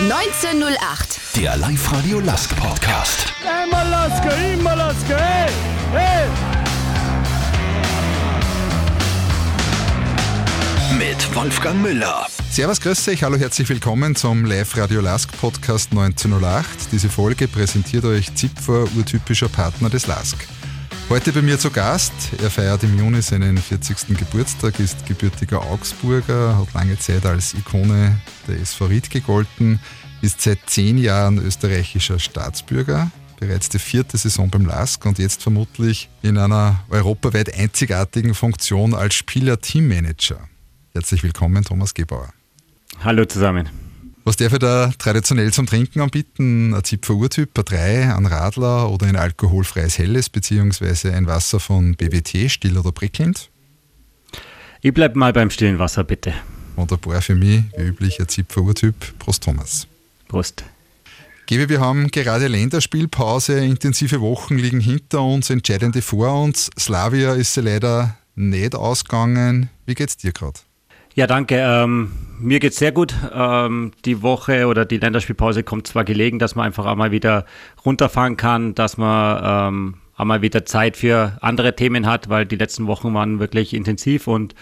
1908. Der Live-Radio Lask Podcast. Einmal Lasker, immer Lasker, hey, hey. Mit Wolfgang Müller. Servus, grüß euch, hallo, herzlich willkommen zum Live-Radio Lask Podcast 1908. Diese Folge präsentiert euch Zipfer, urtypischer Partner des Lask. Heute bei mir zu Gast. Er feiert im Juni seinen 40. Geburtstag, ist gebürtiger Augsburger, hat lange Zeit als Ikone der SV Ried gegolten, ist seit zehn Jahren österreichischer Staatsbürger, bereits die vierte Saison beim LASK und jetzt vermutlich in einer europaweit einzigartigen Funktion als Spieler-Teammanager. Herzlich willkommen, Thomas Gebauer. Hallo zusammen. Was darf ich da traditionell zum Trinken anbieten? Ein Zipfer Urtyp, ein 3, ein Radler oder ein alkoholfreies Helles beziehungsweise ein Wasser von BWT, still oder prickelnd? Ich bleib mal beim stillen Wasser, bitte. Wunderbar für mich, wie üblich, ein Zipfer Urtyp. Prost, Thomas. Prost. Gebe, wir haben gerade Länderspielpause, intensive Wochen liegen hinter uns, entscheidende vor uns. Slavia ist sie leider nicht ausgegangen. Wie geht's dir gerade? Ja, danke. Ähm, mir geht's sehr gut. Ähm, die Woche oder die Länderspielpause kommt zwar gelegen, dass man einfach einmal wieder runterfahren kann, dass man ähm, einmal wieder Zeit für andere Themen hat, weil die letzten Wochen waren wirklich intensiv und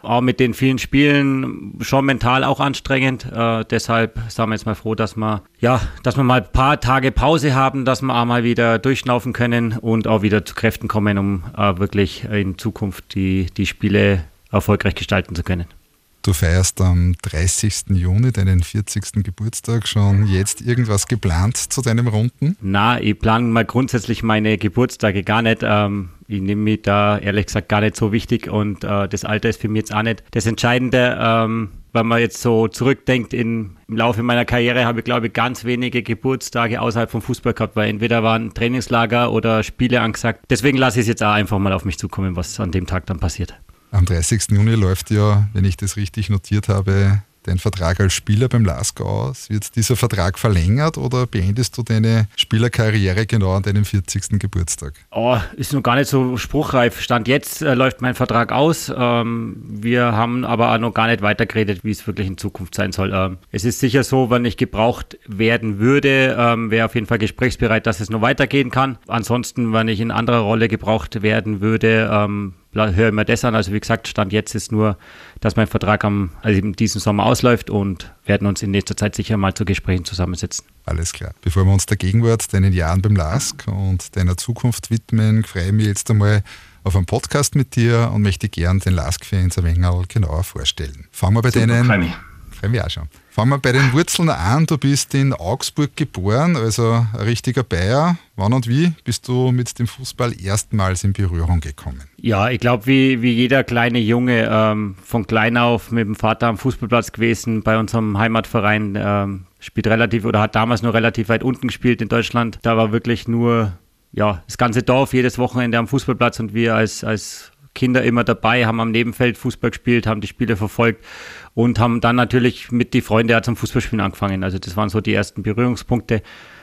auch mit den vielen Spielen schon mental auch anstrengend. Äh, deshalb sind wir jetzt mal froh, dass wir, ja, dass wir mal ein paar Tage Pause haben, dass wir auch mal wieder durchschnaufen können und auch wieder zu Kräften kommen, um äh, wirklich in Zukunft die, die Spiele erfolgreich gestalten zu können. Du feierst am 30. Juni deinen 40. Geburtstag. Schon jetzt irgendwas geplant zu deinem Runden? Na, ich plane mal grundsätzlich meine Geburtstage gar nicht. Ähm, ich nehme mich da ehrlich gesagt gar nicht so wichtig und äh, das Alter ist für mich jetzt auch nicht das Entscheidende. Ähm, wenn man jetzt so zurückdenkt, in, im Laufe meiner Karriere habe ich, glaube ich, ganz wenige Geburtstage außerhalb vom Fußball gehabt, weil entweder waren Trainingslager oder Spiele angesagt. Deswegen lasse ich es jetzt auch einfach mal auf mich zukommen, was an dem Tag dann passiert. Am 30. Juni läuft ja, wenn ich das richtig notiert habe, dein Vertrag als Spieler beim LASK aus. Wird dieser Vertrag verlängert oder beendest du deine Spielerkarriere genau an deinem 40. Geburtstag? Oh, ist noch gar nicht so spruchreif. Stand jetzt äh, läuft mein Vertrag aus. Ähm, wir haben aber auch noch gar nicht weitergeredet, wie es wirklich in Zukunft sein soll. Ähm, es ist sicher so, wenn ich gebraucht werden würde, ähm, wäre auf jeden Fall gesprächsbereit, dass es noch weitergehen kann. Ansonsten, wenn ich in anderer Rolle gebraucht werden würde, ähm, höre mir das an. Also wie gesagt, Stand jetzt ist nur, dass mein Vertrag am, also in diesem Sommer ausläuft und werden uns in nächster Zeit sicher mal zu Gesprächen zusammensetzen. Alles klar. Bevor wir uns der Gegenwart, deinen Jahren beim LASK und deiner Zukunft widmen, freue ich mich jetzt einmal auf einen Podcast mit dir und möchte gern den LASK-Fans ein wenig genauer vorstellen. Fangen wir bei Super, deinen... freue mich. Freue mich auch schon. Fangen wir bei den Wurzeln an. Du bist in Augsburg geboren, also ein richtiger Bayer. Wann und wie bist du mit dem Fußball erstmals in Berührung gekommen? Ja, ich glaube, wie, wie jeder kleine Junge ähm, von klein auf mit dem Vater am Fußballplatz gewesen, bei unserem Heimatverein, ähm, spielt relativ oder hat damals nur relativ weit unten gespielt in Deutschland. Da war wirklich nur ja, das ganze Dorf jedes Wochenende am Fußballplatz und wir als, als Kinder immer dabei, haben am Nebenfeld Fußball gespielt, haben die Spiele verfolgt und haben dann natürlich mit die Freunde zum Fußballspielen angefangen. Also das waren so die ersten Berührungspunkte.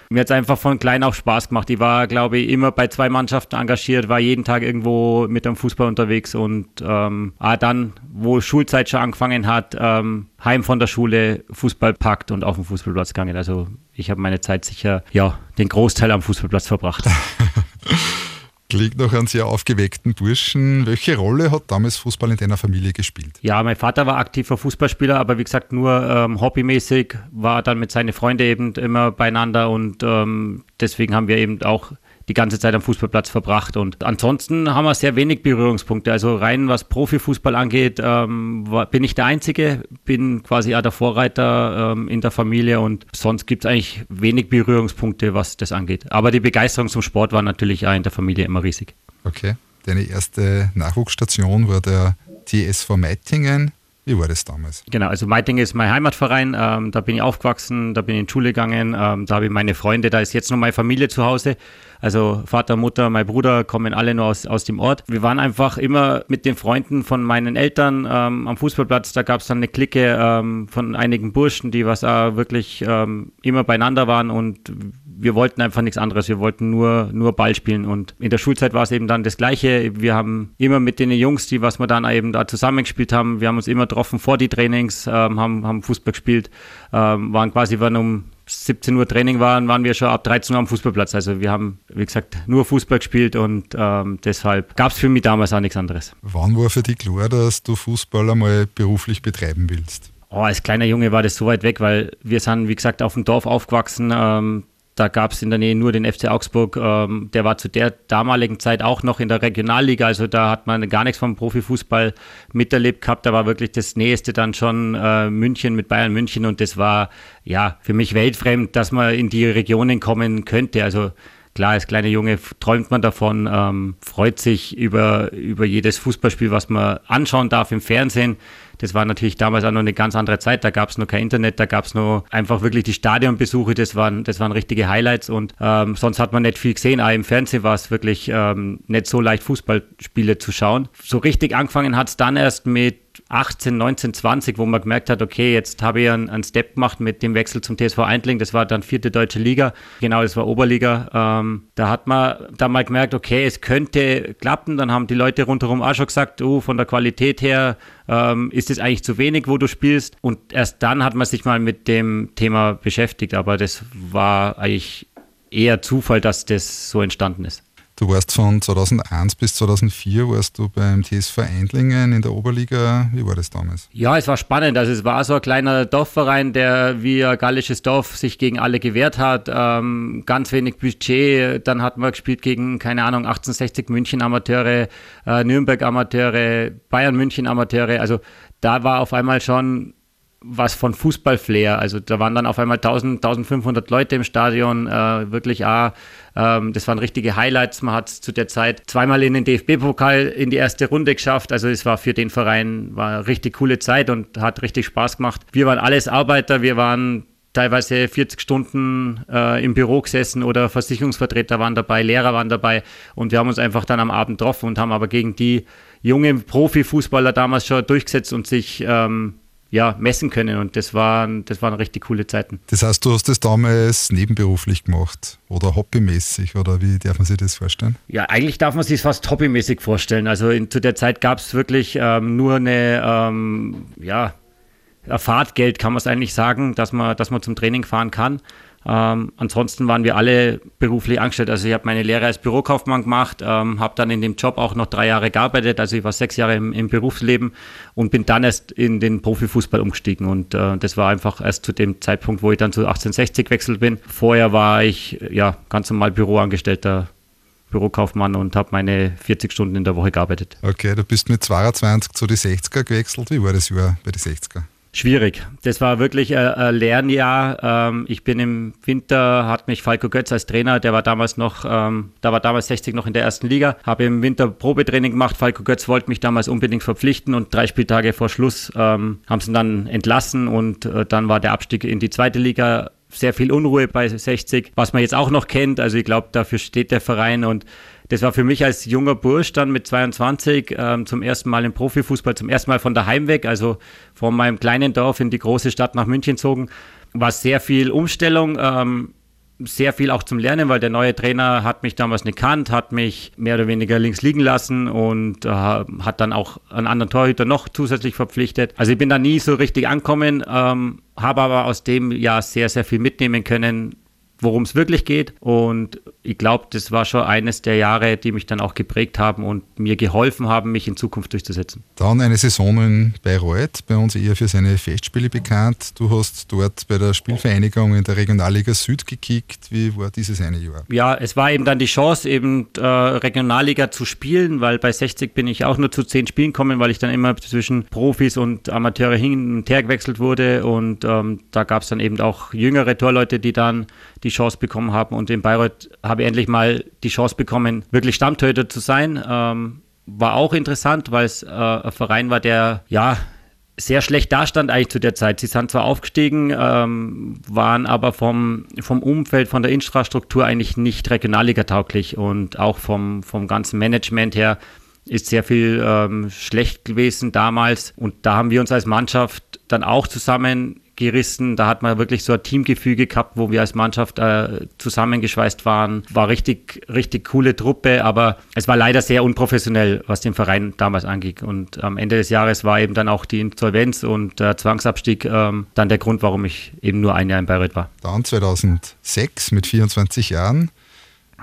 Mir hat es einfach von klein auf Spaß gemacht. Ich war, glaube ich, immer bei zwei Mannschaften engagiert, war jeden Tag irgendwo mit dem Fußball unterwegs und ähm, auch dann, wo Schulzeit schon angefangen hat, ähm, heim von der Schule Fußball packt und auf den Fußballplatz gegangen. Also ich habe meine Zeit sicher, ja, den Großteil am Fußballplatz verbracht. Klingt noch einen sehr aufgeweckten Burschen. Welche Rolle hat damals Fußball in deiner Familie gespielt? Ja, mein Vater war aktiver Fußballspieler, aber wie gesagt nur ähm, hobbymäßig, war dann mit seinen Freunden eben immer beieinander und ähm, deswegen haben wir eben auch die ganze Zeit am Fußballplatz verbracht. Und ansonsten haben wir sehr wenig Berührungspunkte. Also rein was Profifußball angeht, ähm, war, bin ich der Einzige, bin quasi auch der Vorreiter ähm, in der Familie und sonst gibt es eigentlich wenig Berührungspunkte, was das angeht. Aber die Begeisterung zum Sport war natürlich auch in der Familie immer riesig. Okay. Deine erste Nachwuchsstation war der TSV Meitingen. Wie war das damals? Genau, also Meitingen ist mein Heimatverein, ähm, da bin ich aufgewachsen, da bin ich in die Schule gegangen, ähm, da habe ich meine Freunde, da ist jetzt noch meine Familie zu Hause. Also Vater, Mutter, mein Bruder kommen alle nur aus, aus dem Ort. Wir waren einfach immer mit den Freunden von meinen Eltern ähm, am Fußballplatz. Da gab es dann eine Clique ähm, von einigen Burschen, die was auch wirklich ähm, immer beieinander waren und wir wollten einfach nichts anderes. Wir wollten nur, nur Ball spielen. Und in der Schulzeit war es eben dann das Gleiche. Wir haben immer mit den Jungs, die was wir dann eben da zusammengespielt haben, wir haben uns immer getroffen vor die Trainings, ähm, haben, haben Fußball gespielt, ähm, waren quasi, wenn um 17 Uhr Training waren, waren wir schon ab 13 Uhr am Fußballplatz. Also wir haben, wie gesagt, nur Fußball gespielt und ähm, deshalb gab es für mich damals auch nichts anderes. Wann war für dich klar, dass du Fußball einmal beruflich betreiben willst? Oh, als kleiner Junge war das so weit weg, weil wir sind, wie gesagt, auf dem Dorf aufgewachsen. Ähm, da gab es in der Nähe nur den FC Augsburg. Ähm, der war zu der damaligen Zeit auch noch in der Regionalliga. Also da hat man gar nichts vom Profifußball miterlebt gehabt. Da war wirklich das Nächste dann schon äh, München mit Bayern München. Und das war ja für mich weltfremd, dass man in die Regionen kommen könnte. Also klar, als kleiner Junge träumt man davon, ähm, freut sich über, über jedes Fußballspiel, was man anschauen darf im Fernsehen. Das war natürlich damals auch noch eine ganz andere Zeit. Da gab es noch kein Internet, da gab es nur einfach wirklich die Stadionbesuche. Das waren, das waren richtige Highlights und ähm, sonst hat man nicht viel gesehen. Auch im Fernsehen war es wirklich ähm, nicht so leicht, Fußballspiele zu schauen. So richtig angefangen hat es dann erst mit 18, 19, 20, wo man gemerkt hat, okay, jetzt habe ich einen, einen, Step gemacht mit dem Wechsel zum TSV Eindling. Das war dann vierte deutsche Liga. Genau, das war Oberliga. Ähm, da hat man dann mal gemerkt, okay, es könnte klappen. Dann haben die Leute rundherum auch schon gesagt, oh, von der Qualität her ähm, ist es eigentlich zu wenig, wo du spielst. Und erst dann hat man sich mal mit dem Thema beschäftigt. Aber das war eigentlich eher Zufall, dass das so entstanden ist. Du warst von 2001 bis 2004 warst du beim TSV Eindlingen in der Oberliga. Wie war das damals? Ja, es war spannend. Also es war so ein kleiner Dorfverein, der wie ein gallisches Dorf sich gegen alle gewehrt hat. Ähm, ganz wenig Budget. Dann hatten wir gespielt gegen, keine Ahnung, 1860 München Amateure, äh, Nürnberg Amateure, Bayern München Amateure. Also da war auf einmal schon was von Fußballflair. Also da waren dann auf einmal 1000, 1500 Leute im Stadion, äh, wirklich auch, ähm, das waren richtige Highlights. Man hat zu der Zeit zweimal in den DFB-Pokal in die erste Runde geschafft. Also es war für den Verein war richtig coole Zeit und hat richtig Spaß gemacht. Wir waren alles Arbeiter, wir waren teilweise 40 Stunden äh, im Büro gesessen oder Versicherungsvertreter waren dabei, Lehrer waren dabei und wir haben uns einfach dann am Abend getroffen und haben aber gegen die jungen Profifußballer damals schon durchgesetzt und sich ähm, ja, messen können. Und das waren, das waren richtig coole Zeiten. Das heißt, du hast das damals nebenberuflich gemacht oder hobbymäßig oder wie darf man sich das vorstellen? Ja, eigentlich darf man sich fast hobbymäßig vorstellen. Also in, zu der Zeit gab es wirklich ähm, nur eine, ähm, ja, Fahrtgeld kann man es eigentlich sagen, dass man, dass man zum Training fahren kann. Ähm, ansonsten waren wir alle beruflich angestellt. Also ich habe meine Lehre als Bürokaufmann gemacht, ähm, habe dann in dem Job auch noch drei Jahre gearbeitet. Also ich war sechs Jahre im, im Berufsleben und bin dann erst in den Profifußball umgestiegen. Und äh, das war einfach erst zu dem Zeitpunkt, wo ich dann zu 1860 gewechselt bin. Vorher war ich ja ganz normal Büroangestellter Bürokaufmann und habe meine 40 Stunden in der Woche gearbeitet. Okay, du bist mit 22 zu die 60er gewechselt. Wie war das Jahr bei den 60er? Schwierig. Das war wirklich ein Lernjahr. Ähm, ich bin im Winter, hat mich Falco Götz als Trainer, der war damals noch, ähm, da war damals 60 noch in der ersten Liga, habe im Winter Probetraining gemacht. Falco Götz wollte mich damals unbedingt verpflichten und drei Spieltage vor Schluss ähm, haben sie ihn dann entlassen und äh, dann war der Abstieg in die zweite Liga sehr viel Unruhe bei 60, was man jetzt auch noch kennt. Also ich glaube, dafür steht der Verein und das war für mich als junger Bursch dann mit 22 ähm, zum ersten Mal im Profifußball, zum ersten Mal von daheim weg, also von meinem kleinen Dorf in die große Stadt nach München zogen. War sehr viel Umstellung, ähm, sehr viel auch zum Lernen, weil der neue Trainer hat mich damals nicht kannt, hat mich mehr oder weniger links liegen lassen und äh, hat dann auch einen anderen Torhüter noch zusätzlich verpflichtet. Also ich bin da nie so richtig ankommen, ähm, habe aber aus dem Jahr sehr, sehr viel mitnehmen können, worum es wirklich geht. Und ich glaube, das war schon eines der Jahre, die mich dann auch geprägt haben und mir geholfen haben, mich in Zukunft durchzusetzen. Dann eine Saison in Bayreuth, bei uns eher für seine Festspiele bekannt. Du hast dort bei der Spielvereinigung in der Regionalliga Süd gekickt. Wie war dieses eine Jahr? Ja, es war eben dann die Chance, eben äh, Regionalliga zu spielen, weil bei 60 bin ich auch nur zu zehn Spielen gekommen, weil ich dann immer zwischen Profis und Amateure hin und her gewechselt wurde. Und ähm, da gab es dann eben auch jüngere Torleute, die dann die Chance bekommen haben. Und in Bayreuth habe ich endlich mal die Chance bekommen, wirklich Stammtöter zu sein. Ähm, war auch interessant, weil es äh, ein Verein war, der ja sehr schlecht dastand eigentlich zu der Zeit. Sie sind zwar aufgestiegen, ähm, waren aber vom, vom Umfeld, von der Infrastruktur eigentlich nicht regionalliga-tauglich und auch vom, vom ganzen Management her ist sehr viel ähm, schlecht gewesen damals. Und da haben wir uns als Mannschaft dann auch zusammen gerissen. Da hat man wirklich so ein Teamgefüge gehabt, wo wir als Mannschaft äh, zusammengeschweißt waren. War richtig, richtig coole Truppe, aber es war leider sehr unprofessionell, was den Verein damals anging. Und am Ende des Jahres war eben dann auch die Insolvenz und der Zwangsabstieg ähm, dann der Grund, warum ich eben nur ein Jahr in Bayreuth war. Dann 2006 mit 24 Jahren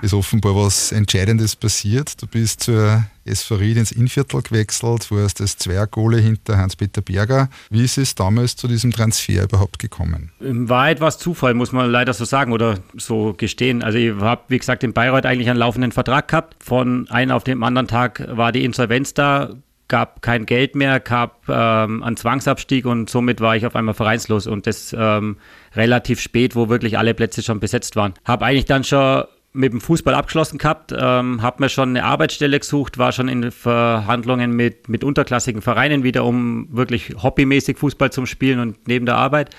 ist offenbar was Entscheidendes passiert. Du bist zur SV Ried ins Innviertel gewechselt, warst das Zweiergole hinter Hans-Peter Berger. Wie ist es damals zu diesem Transfer überhaupt gekommen? War etwas Zufall, muss man leider so sagen oder so gestehen. Also ich habe, wie gesagt, in Bayreuth eigentlich einen laufenden Vertrag gehabt. Von einem auf den anderen Tag war die Insolvenz da, gab kein Geld mehr, gab ähm, einen Zwangsabstieg und somit war ich auf einmal vereinslos und das ähm, relativ spät, wo wirklich alle Plätze schon besetzt waren. Habe eigentlich dann schon mit dem Fußball abgeschlossen gehabt, ähm, habe mir schon eine Arbeitsstelle gesucht, war schon in Verhandlungen mit, mit unterklassigen Vereinen wieder, um wirklich hobbymäßig Fußball zu spielen und neben der Arbeit.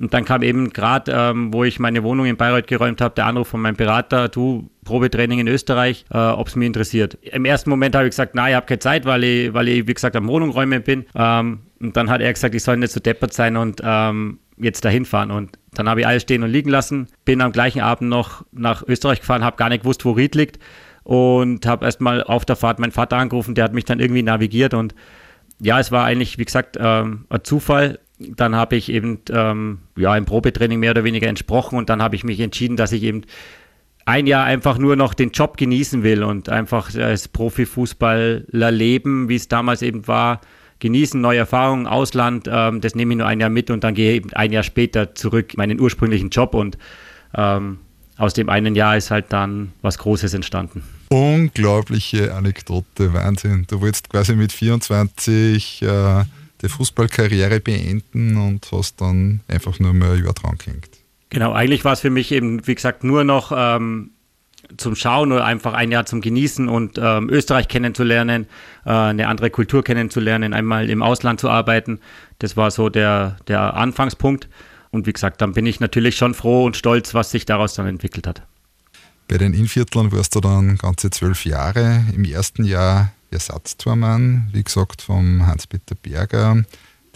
Und dann kam eben gerade, ähm, wo ich meine Wohnung in Bayreuth geräumt habe, der Anruf von meinem Berater, du, Probetraining in Österreich, äh, ob es mir interessiert. Im ersten Moment habe ich gesagt, nein, ich habe keine Zeit, weil ich, weil ich, wie gesagt, am Wohnung räumen bin. Ähm, und dann hat er gesagt, ich soll nicht so deppert sein und ähm, jetzt dahin fahren. Und dann habe ich alles stehen und liegen lassen, bin am gleichen Abend noch nach Österreich gefahren, habe gar nicht gewusst, wo Ried liegt und habe erstmal auf der Fahrt meinen Vater angerufen, der hat mich dann irgendwie navigiert und ja, es war eigentlich, wie gesagt, ähm, ein Zufall. Dann habe ich eben ähm, ja, im Probetraining mehr oder weniger entsprochen und dann habe ich mich entschieden, dass ich eben ein Jahr einfach nur noch den Job genießen will und einfach als Profifußballer leben, wie es damals eben war, genießen, neue Erfahrungen, Ausland, ähm, das nehme ich nur ein Jahr mit und dann gehe ich ein Jahr später zurück in meinen ursprünglichen Job und ähm, aus dem einen Jahr ist halt dann was Großes entstanden. Unglaubliche Anekdote, Wahnsinn. Du wolltest quasi mit 24 äh, die Fußballkarriere beenden und hast dann einfach nur mehr ein Jahr dran gehängt. Genau, eigentlich war es für mich eben, wie gesagt, nur noch ähm, zum Schauen oder einfach ein Jahr zum Genießen und ähm, Österreich kennenzulernen, äh, eine andere Kultur kennenzulernen, einmal im Ausland zu arbeiten. Das war so der, der Anfangspunkt. Und wie gesagt, dann bin ich natürlich schon froh und stolz, was sich daraus dann entwickelt hat. Bei den Inviertlern warst du dann ganze zwölf Jahre. Im ersten Jahr Ersatztormann, wie gesagt, vom Hans-Peter Berger.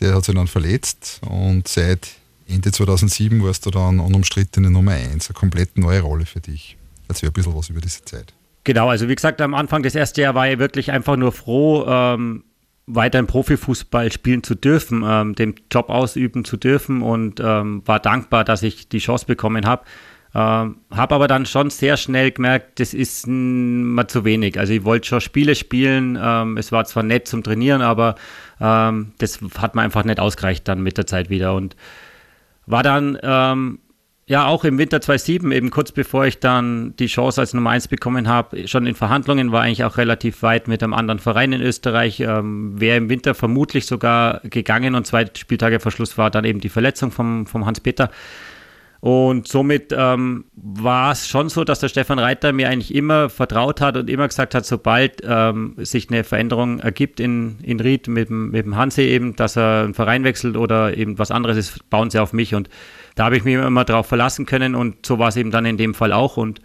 Der hat sich dann verletzt und seit Ende 2007 warst du dann unumstrittene Nummer 1, eine komplett neue Rolle für dich. Erzähl ein bisschen was über diese Zeit. Genau, also wie gesagt, am Anfang des ersten Jahres war ich wirklich einfach nur froh, ähm, weiter im Profifußball spielen zu dürfen, ähm, den Job ausüben zu dürfen und ähm, war dankbar, dass ich die Chance bekommen habe. Ähm, habe aber dann schon sehr schnell gemerkt, das ist mal zu wenig. Also ich wollte schon Spiele spielen. Ähm, es war zwar nett zum Trainieren, aber ähm, das hat mir einfach nicht ausgereicht dann mit der Zeit wieder. Und war dann ähm, ja, auch im Winter 2007, eben kurz bevor ich dann die Chance als Nummer 1 bekommen habe, schon in Verhandlungen, war eigentlich auch relativ weit mit einem anderen Verein in Österreich. Ähm, Wäre im Winter vermutlich sogar gegangen und zwei Spieltage vor Schluss war dann eben die Verletzung vom, vom Hans-Peter. Und somit ähm, war es schon so, dass der Stefan Reiter mir eigentlich immer vertraut hat und immer gesagt hat, sobald ähm, sich eine Veränderung ergibt in, in Ried mit, mit dem Hansi eben, dass er einen Verein wechselt oder eben was anderes ist, bauen sie auf mich. Und da habe ich mich immer darauf verlassen können und so war es eben dann in dem Fall auch. Und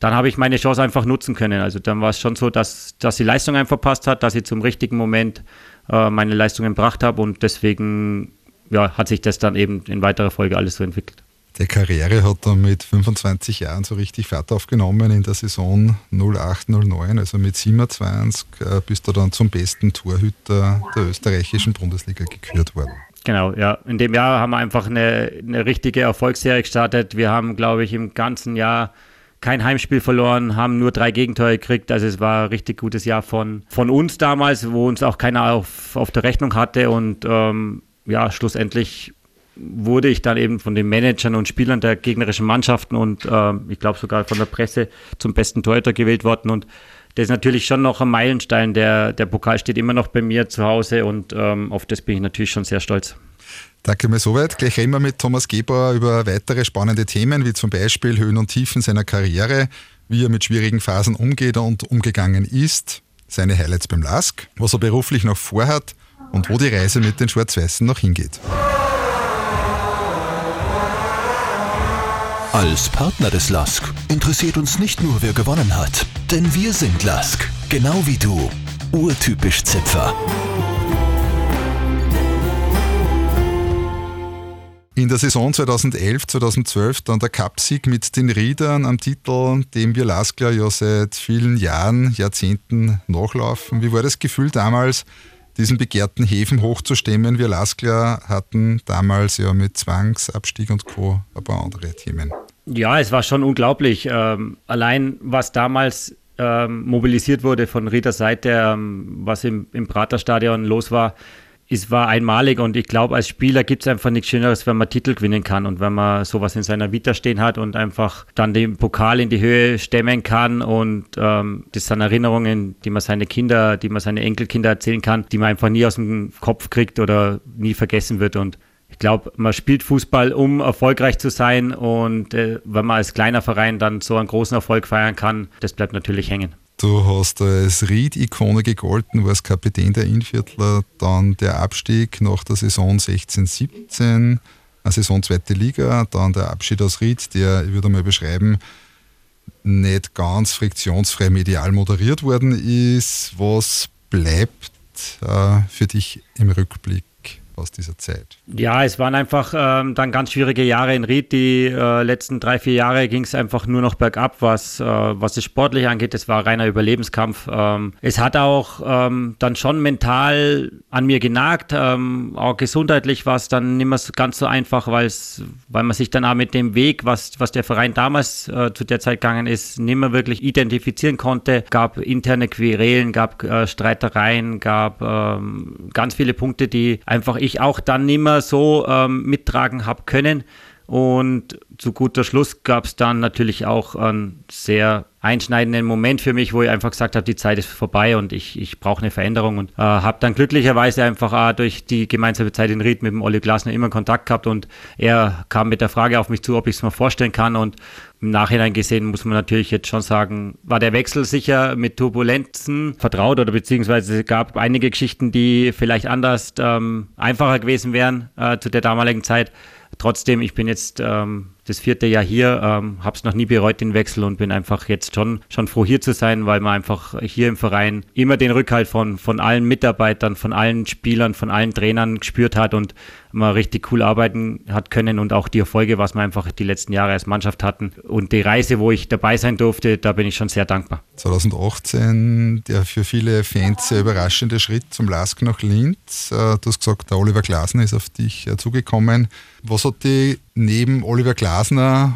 dann habe ich meine Chance einfach nutzen können. Also dann war es schon so, dass, dass die Leistung einfach verpasst hat, dass ich zum richtigen Moment äh, meine Leistungen gebracht habe und deswegen ja, hat sich das dann eben in weiterer Folge alles so entwickelt. Der Karriere hat er mit 25 Jahren so richtig Fahrt aufgenommen in der Saison 08-09, also mit 27 äh, bist du dann zum besten Torhüter der österreichischen Bundesliga gekürt worden. Genau, ja. In dem Jahr haben wir einfach eine, eine richtige Erfolgsserie gestartet. Wir haben, glaube ich, im ganzen Jahr kein Heimspiel verloren, haben nur drei Gegentore gekriegt. Also es war ein richtig gutes Jahr von, von uns damals, wo uns auch keiner auf, auf der Rechnung hatte. Und ähm, ja, schlussendlich wurde ich dann eben von den Managern und Spielern der gegnerischen Mannschaften und ähm, ich glaube sogar von der Presse zum besten Torhüter gewählt worden. Und das ist natürlich schon noch ein Meilenstein. Der, der Pokal steht immer noch bei mir zu Hause und ähm, auf das bin ich natürlich schon sehr stolz. Danke mir soweit. Gleich reden wir mit Thomas Gebauer über weitere spannende Themen, wie zum Beispiel Höhen und Tiefen seiner Karriere, wie er mit schwierigen Phasen umgeht und umgegangen ist, seine Highlights beim LASK, was er beruflich noch vorhat und wo die Reise mit den Schwarz-Weißen noch hingeht. Als Partner des LASK interessiert uns nicht nur, wer gewonnen hat, denn wir sind LASK, genau wie du. Urtypisch Zipfer. In der Saison 2011-2012 dann der Cupsieg mit den Riedern am Titel, dem wir Laskler ja seit vielen Jahren, Jahrzehnten nachlaufen. Wie war das Gefühl damals, diesen begehrten Häfen hochzustemmen? Wir Laskler hatten damals ja mit Zwangsabstieg und Co. ein paar andere Themen. Ja, es war schon unglaublich. Ähm, allein was damals ähm, mobilisiert wurde von Rieders Seite, ähm, was im, im Praterstadion los war, es war einmalig und ich glaube, als Spieler gibt es einfach nichts Schöneres, wenn man Titel gewinnen kann und wenn man sowas in seiner Vita stehen hat und einfach dann den Pokal in die Höhe stemmen kann und ähm, das sind Erinnerungen, die man seine Kinder, die man seine Enkelkinder erzählen kann, die man einfach nie aus dem Kopf kriegt oder nie vergessen wird und ich glaube, man spielt Fußball, um erfolgreich zu sein und äh, wenn man als kleiner Verein dann so einen großen Erfolg feiern kann, das bleibt natürlich hängen. Du hast als Ried-Ikone gegolten, warst Kapitän der Innviertler, dann der Abstieg nach der Saison 16-17, eine Saison zweite Liga, dann der Abschied aus Ried, der, ich würde mal beschreiben, nicht ganz friktionsfrei medial moderiert worden ist. Was bleibt äh, für dich im Rückblick? Aus dieser Zeit? Ja, es waren einfach ähm, dann ganz schwierige Jahre in Ried. Die äh, letzten drei, vier Jahre ging es einfach nur noch bergab, was, äh, was es sportlich angeht. Es war reiner Überlebenskampf. Ähm, es hat auch ähm, dann schon mental an mir genagt. Ähm, auch gesundheitlich war es dann nicht mehr so, ganz so einfach, weil man sich dann auch mit dem Weg, was, was der Verein damals äh, zu der Zeit gegangen ist, nicht mehr wirklich identifizieren konnte. Gab interne Querelen, gab äh, Streitereien, gab ähm, ganz viele Punkte, die einfach ich auch dann nicht mehr so ähm, mittragen habe können. Und zu guter Schluss gab es dann natürlich auch einen sehr einschneidenden Moment für mich, wo ich einfach gesagt habe, die Zeit ist vorbei und ich, ich brauche eine Veränderung und äh, habe dann glücklicherweise einfach äh, durch die gemeinsame Zeit in Ried mit dem Olli Glasner immer Kontakt gehabt und er kam mit der Frage auf mich zu, ob ich es mir vorstellen kann und im Nachhinein gesehen muss man natürlich jetzt schon sagen, war der Wechsel sicher mit Turbulenzen vertraut oder beziehungsweise gab einige Geschichten, die vielleicht anders ähm, einfacher gewesen wären äh, zu der damaligen Zeit. Trotzdem, ich bin jetzt ähm, das vierte Jahr hier, ähm, habe es noch nie bereut, den Wechsel und bin einfach jetzt schon, schon froh hier zu sein, weil man einfach hier im Verein immer den Rückhalt von, von allen Mitarbeitern, von allen Spielern, von allen Trainern gespürt hat und man richtig cool arbeiten hat können und auch die Erfolge, was wir einfach die letzten Jahre als Mannschaft hatten. Und die Reise, wo ich dabei sein durfte, da bin ich schon sehr dankbar. 2018, der für viele Fans sehr überraschende Schritt zum LASK nach Linz. Äh, du hast gesagt, der Oliver Glasner ist auf dich äh, zugekommen. Was hat dich neben Oliver Glasner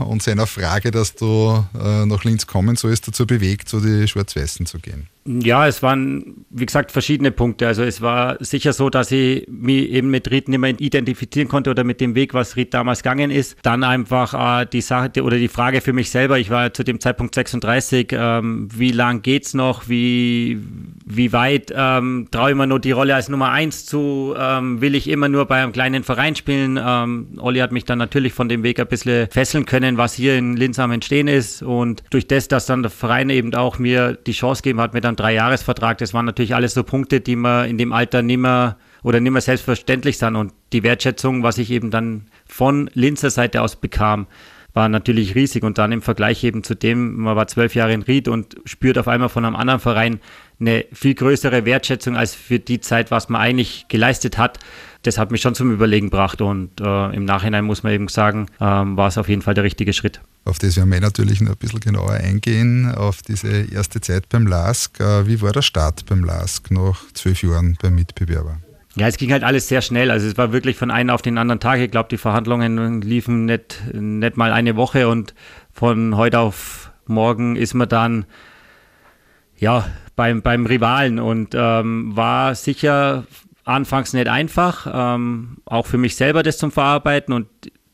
und seiner Frage, dass du äh, nach Linz kommen sollst, dazu bewegt, zu die Schwarz-Weißen zu gehen? Ja, es waren, wie gesagt, verschiedene Punkte. Also es war sicher so, dass ich mich eben mit Ried nicht mehr identifizieren konnte oder mit dem Weg, was Ried damals gegangen ist. Dann einfach äh, die Sache oder die Frage für mich selber, ich war zu dem Zeitpunkt 36, ähm, wie lang geht's noch, wie, wie weit ähm, traue ich mir nur die Rolle als Nummer eins zu, ähm, will ich immer nur bei einem kleinen Verein spielen. Ähm, Olli hat mich dann natürlich von dem Weg ein bisschen fesseln können, was hier in Linz am Entstehen ist und durch das, dass dann der Verein eben auch mir die Chance gegeben hat, mir dann Dreijahresvertrag, das waren natürlich alles so Punkte, die man in dem Alter nimmer oder nimmer selbstverständlich sind. Und die Wertschätzung, was ich eben dann von Linzer Seite aus bekam, war natürlich riesig. Und dann im Vergleich eben zu dem, man war zwölf Jahre in Ried und spürt auf einmal von einem anderen Verein eine viel größere Wertschätzung als für die Zeit, was man eigentlich geleistet hat. Das hat mich schon zum Überlegen gebracht und äh, im Nachhinein muss man eben sagen, ähm, war es auf jeden Fall der richtige Schritt. Auf das werden wir natürlich noch ein bisschen genauer eingehen, auf diese erste Zeit beim LASK. Äh, wie war der Start beim LASK nach zwölf Jahren beim Mitbewerber? Ja, es ging halt alles sehr schnell. Also es war wirklich von einem auf den anderen Tag. Ich glaube, die Verhandlungen liefen nicht, nicht mal eine Woche und von heute auf morgen ist man dann ja beim, beim Rivalen und ähm, war sicher anfangs nicht einfach, ähm, auch für mich selber das zum Verarbeiten und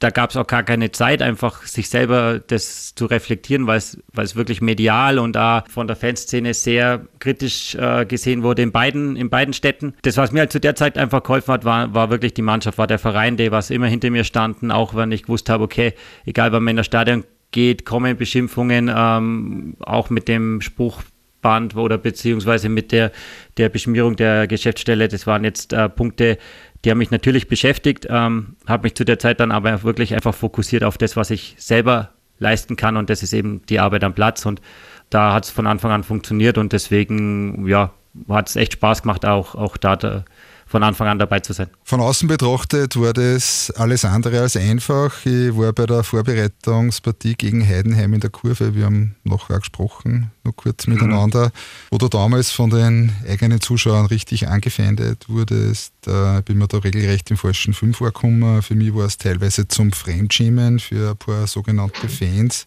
da gab es auch gar keine Zeit, einfach sich selber das zu reflektieren, weil es wirklich medial und da von der Fanszene sehr kritisch äh, gesehen wurde in beiden, in beiden Städten. Das, was mir halt zu der Zeit einfach geholfen hat, war, war wirklich die Mannschaft, war der Verein, der was immer hinter mir standen, auch wenn ich gewusst habe, okay, egal wann man in das Stadion geht, kommen Beschimpfungen, ähm, auch mit dem Spruch Band oder beziehungsweise mit der, der Beschmierung der Geschäftsstelle. Das waren jetzt äh, Punkte, die haben mich natürlich beschäftigt, ähm, habe mich zu der Zeit dann aber wirklich einfach fokussiert auf das, was ich selber leisten kann und das ist eben die Arbeit am Platz und da hat es von Anfang an funktioniert und deswegen, ja, hat es echt Spaß gemacht, auch, auch da, da von Anfang an dabei zu sein. Von außen betrachtet war das alles andere als einfach. Ich war bei der Vorbereitungspartie gegen Heidenheim in der Kurve. Wir haben nachher gesprochen, noch kurz mhm. miteinander, wo du damals von den eigenen Zuschauern richtig angefeindet wurdest. Da bin mir da regelrecht im falschen Film vorgekommen. Für mich war es teilweise zum Fremdschämen für ein paar sogenannte Fans.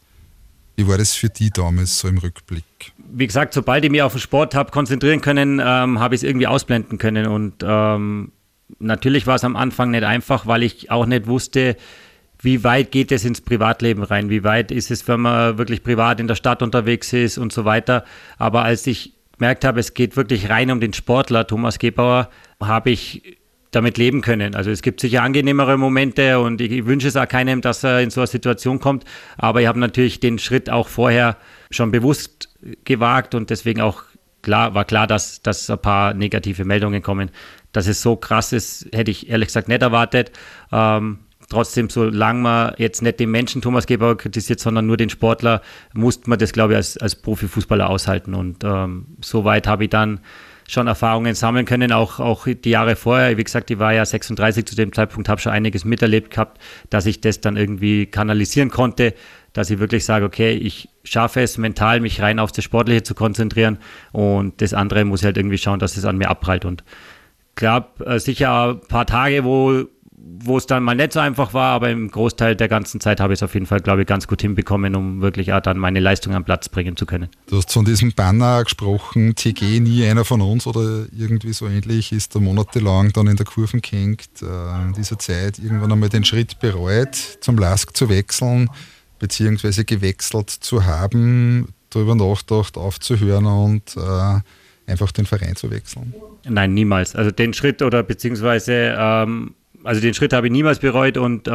Wie war das für die damals so im Rückblick? Wie gesagt, sobald ich mich auf den Sport habe konzentrieren können, ähm, habe ich es irgendwie ausblenden können. Und ähm, natürlich war es am Anfang nicht einfach, weil ich auch nicht wusste, wie weit geht es ins Privatleben rein, wie weit ist es, wenn man wirklich privat in der Stadt unterwegs ist und so weiter. Aber als ich gemerkt habe, es geht wirklich rein um den Sportler Thomas Gebauer, habe ich damit leben können. Also es gibt sicher angenehmere Momente und ich wünsche es auch keinem, dass er in so eine Situation kommt. Aber ich habe natürlich den Schritt auch vorher schon bewusst gewagt und deswegen auch klar, war klar, dass, dass ein paar negative Meldungen kommen. Dass es so krass ist, hätte ich ehrlich gesagt nicht erwartet. Ähm, trotzdem, solange man jetzt nicht den Menschen Thomas Gebauer kritisiert, sondern nur den Sportler, musste man das, glaube ich, als, als Profifußballer aushalten. Und ähm, soweit habe ich dann schon Erfahrungen sammeln können, auch, auch die Jahre vorher. Wie gesagt, ich war ja 36 zu dem Zeitpunkt, habe schon einiges miterlebt gehabt, dass ich das dann irgendwie kanalisieren konnte, dass ich wirklich sage, okay, ich schaffe es mental, mich rein auf das Sportliche zu konzentrieren und das andere muss ich halt irgendwie schauen, dass es an mir abprallt. Und klar, äh, sicher ein paar Tage, wo wo es dann mal nicht so einfach war, aber im Großteil der ganzen Zeit habe ich es auf jeden Fall, glaube ich, ganz gut hinbekommen, um wirklich auch dann meine Leistung am Platz bringen zu können. Du hast von diesem Banner gesprochen, TG nie einer von uns oder irgendwie so ähnlich, ist da monatelang dann in der Kurve gehängt, äh, in dieser Zeit irgendwann einmal den Schritt bereut, zum Lask zu wechseln, beziehungsweise gewechselt zu haben, darüber nachgedacht, aufzuhören und äh, einfach den Verein zu wechseln? Nein, niemals. Also den Schritt oder beziehungsweise ähm, also den Schritt habe ich niemals bereut und äh,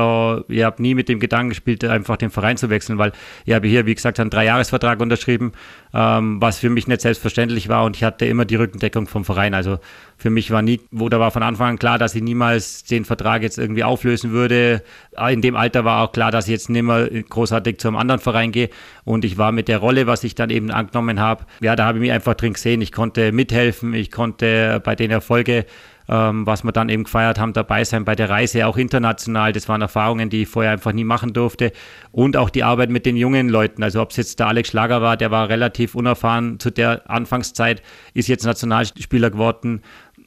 ich habe nie mit dem Gedanken gespielt, einfach den Verein zu wechseln, weil ich habe hier, wie gesagt, einen Dreijahresvertrag unterschrieben, ähm, was für mich nicht selbstverständlich war und ich hatte immer die Rückendeckung vom Verein. Also für mich war nie, wo da war von Anfang an klar, dass ich niemals den Vertrag jetzt irgendwie auflösen würde. In dem Alter war auch klar, dass ich jetzt nicht mehr großartig zu einem anderen Verein gehe und ich war mit der Rolle, was ich dann eben angenommen habe, ja, da habe ich mich einfach drin gesehen. Ich konnte mithelfen, ich konnte bei den Erfolgen ähm, was wir dann eben gefeiert haben, dabei sein bei der Reise, auch international. Das waren Erfahrungen, die ich vorher einfach nie machen durfte. Und auch die Arbeit mit den jungen Leuten. Also ob es jetzt der Alex Schlager war, der war relativ unerfahren zu der Anfangszeit, ist jetzt Nationalspieler geworden.